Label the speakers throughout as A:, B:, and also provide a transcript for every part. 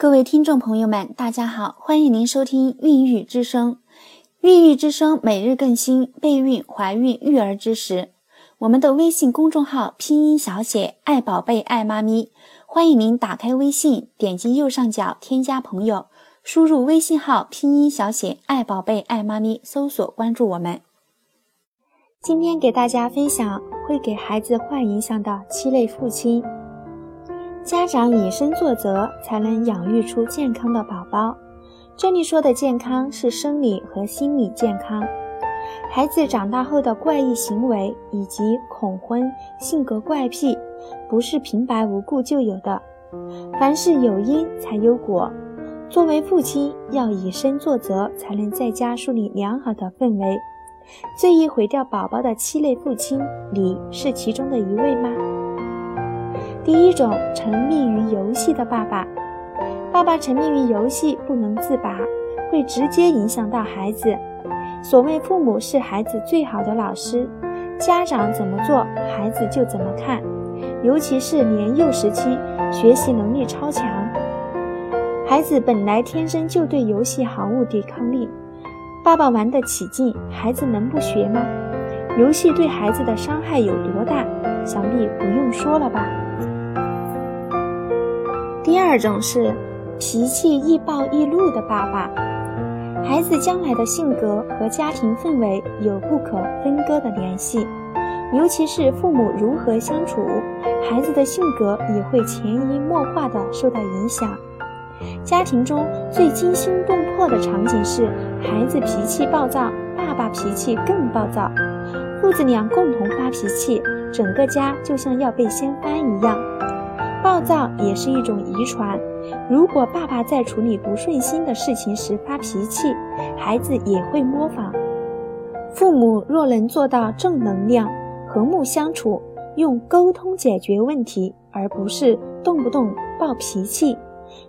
A: 各位听众朋友们，大家好，欢迎您收听《孕育之声》。孕育之声每日更新备孕、怀孕、育儿知识。我们的微信公众号拼音小写“爱宝贝爱妈咪”，欢迎您打开微信，点击右上角添加朋友，输入微信号拼音小写“爱宝贝爱妈咪”，搜索关注我们。今天给大家分享会给孩子坏影响的七类父亲。家长以身作则，才能养育出健康的宝宝。这里说的健康是生理和心理健康。孩子长大后的怪异行为以及恐婚、性格怪癖，不是平白无故就有的。凡事有因才有果。作为父亲，要以身作则，才能在家树立良好的氛围。最易毁掉宝宝的七类父亲，你是其中的一位吗？第一种，沉迷于游戏的爸爸。爸爸沉迷于游戏不能自拔，会直接影响到孩子。所谓父母是孩子最好的老师，家长怎么做，孩子就怎么看。尤其是年幼时期，学习能力超强，孩子本来天生就对游戏毫无抵抗力。爸爸玩得起劲，孩子能不学吗？游戏对孩子的伤害有多大？想必不用说了吧。第二种是脾气易暴易怒的爸爸，孩子将来的性格和家庭氛围有不可分割的联系，尤其是父母如何相处，孩子的性格也会潜移默化的受到影响。家庭中最惊心动魄的场景是，孩子脾气暴躁，爸爸脾气更暴躁，父子俩共同发脾气，整个家就像要被掀翻一样。暴躁也是一种遗传，如果爸爸在处理不顺心的事情时发脾气，孩子也会模仿。父母若能做到正能量、和睦相处，用沟通解决问题，而不是动不动暴脾气。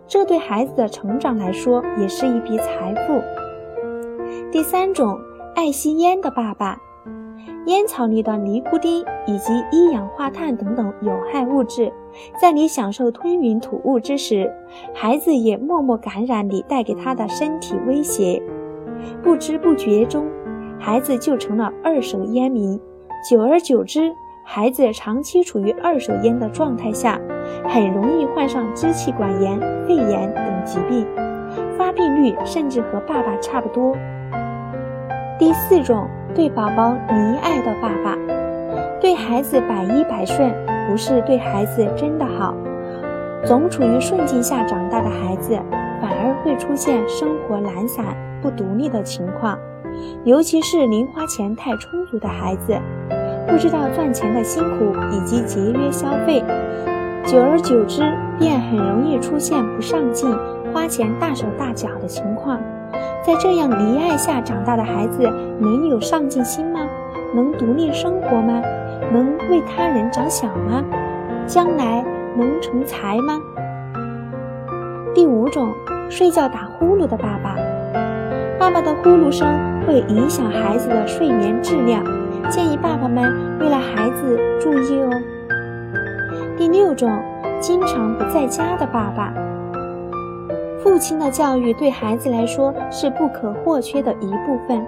A: 这对孩子的成长来说也是一笔财富。第三种，爱吸烟的爸爸，烟草里的尼古丁以及一氧化碳等等有害物质，在你享受吞云吐雾之时，孩子也默默感染你带给他的身体威胁，不知不觉中，孩子就成了二手烟民，久而久之。孩子长期处于二手烟的状态下，很容易患上支气管炎、肺炎等疾病，发病率甚至和爸爸差不多。第四种，对宝宝溺爱的爸爸，对孩子百依百顺，不是对孩子真的好。总处于顺境下长大的孩子，反而会出现生活懒散、不独立的情况，尤其是零花钱太充足的孩子。不知道赚钱的辛苦以及节约消费，久而久之便很容易出现不上进、花钱大手大脚的情况。在这样溺爱下长大的孩子，能有上进心吗？能独立生活吗？能为他人着想吗？将来能成才吗？第五种，睡觉打呼噜的爸爸，爸爸的呼噜声会影响孩子的睡眠质量。建议爸爸们为了孩子注意哦。第六种，经常不在家的爸爸，父亲的教育对孩子来说是不可或缺的一部分。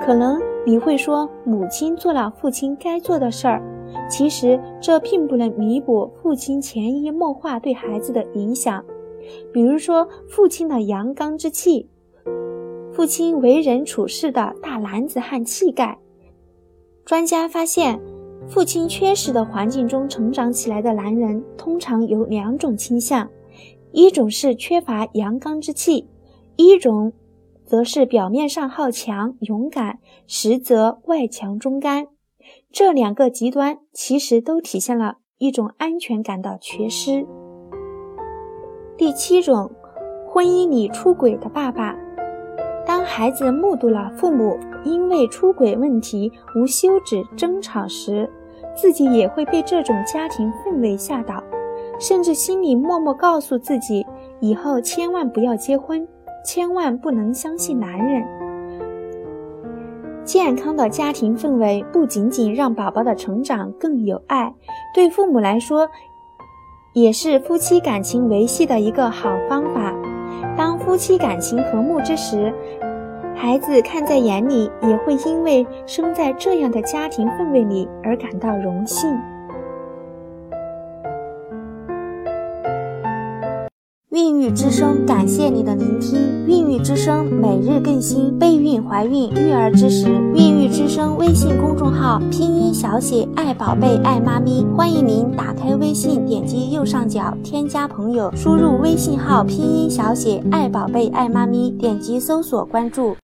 A: 可能你会说，母亲做了父亲该做的事儿，其实这并不能弥补父亲潜移默化对孩子的影响。比如说，父亲的阳刚之气，父亲为人处事的大男子汉气概。专家发现，父亲缺失的环境中成长起来的男人，通常有两种倾向：一种是缺乏阳刚之气，一种则是表面上好强勇敢，实则外强中干。这两个极端其实都体现了一种安全感的缺失。第七种，婚姻里出轨的爸爸。当孩子目睹了父母因为出轨问题无休止争吵时，自己也会被这种家庭氛围吓倒，甚至心里默默告诉自己：以后千万不要结婚，千万不能相信男人。健康的家庭氛围不仅仅让宝宝的成长更有爱，对父母来说，也是夫妻感情维系的一个好方法。当夫妻感情和睦之时，孩子看在眼里，也会因为生在这样的家庭氛围里而感到荣幸。孕育之声，感谢你的聆听。孕育之声每日更新备孕、怀孕、育儿知识。孕育之声微信公众号拼音小写爱宝贝爱妈咪，欢迎您打开微信，点击右上角添加朋友，输入微信号拼音小写爱宝贝爱妈咪，点击搜索关注。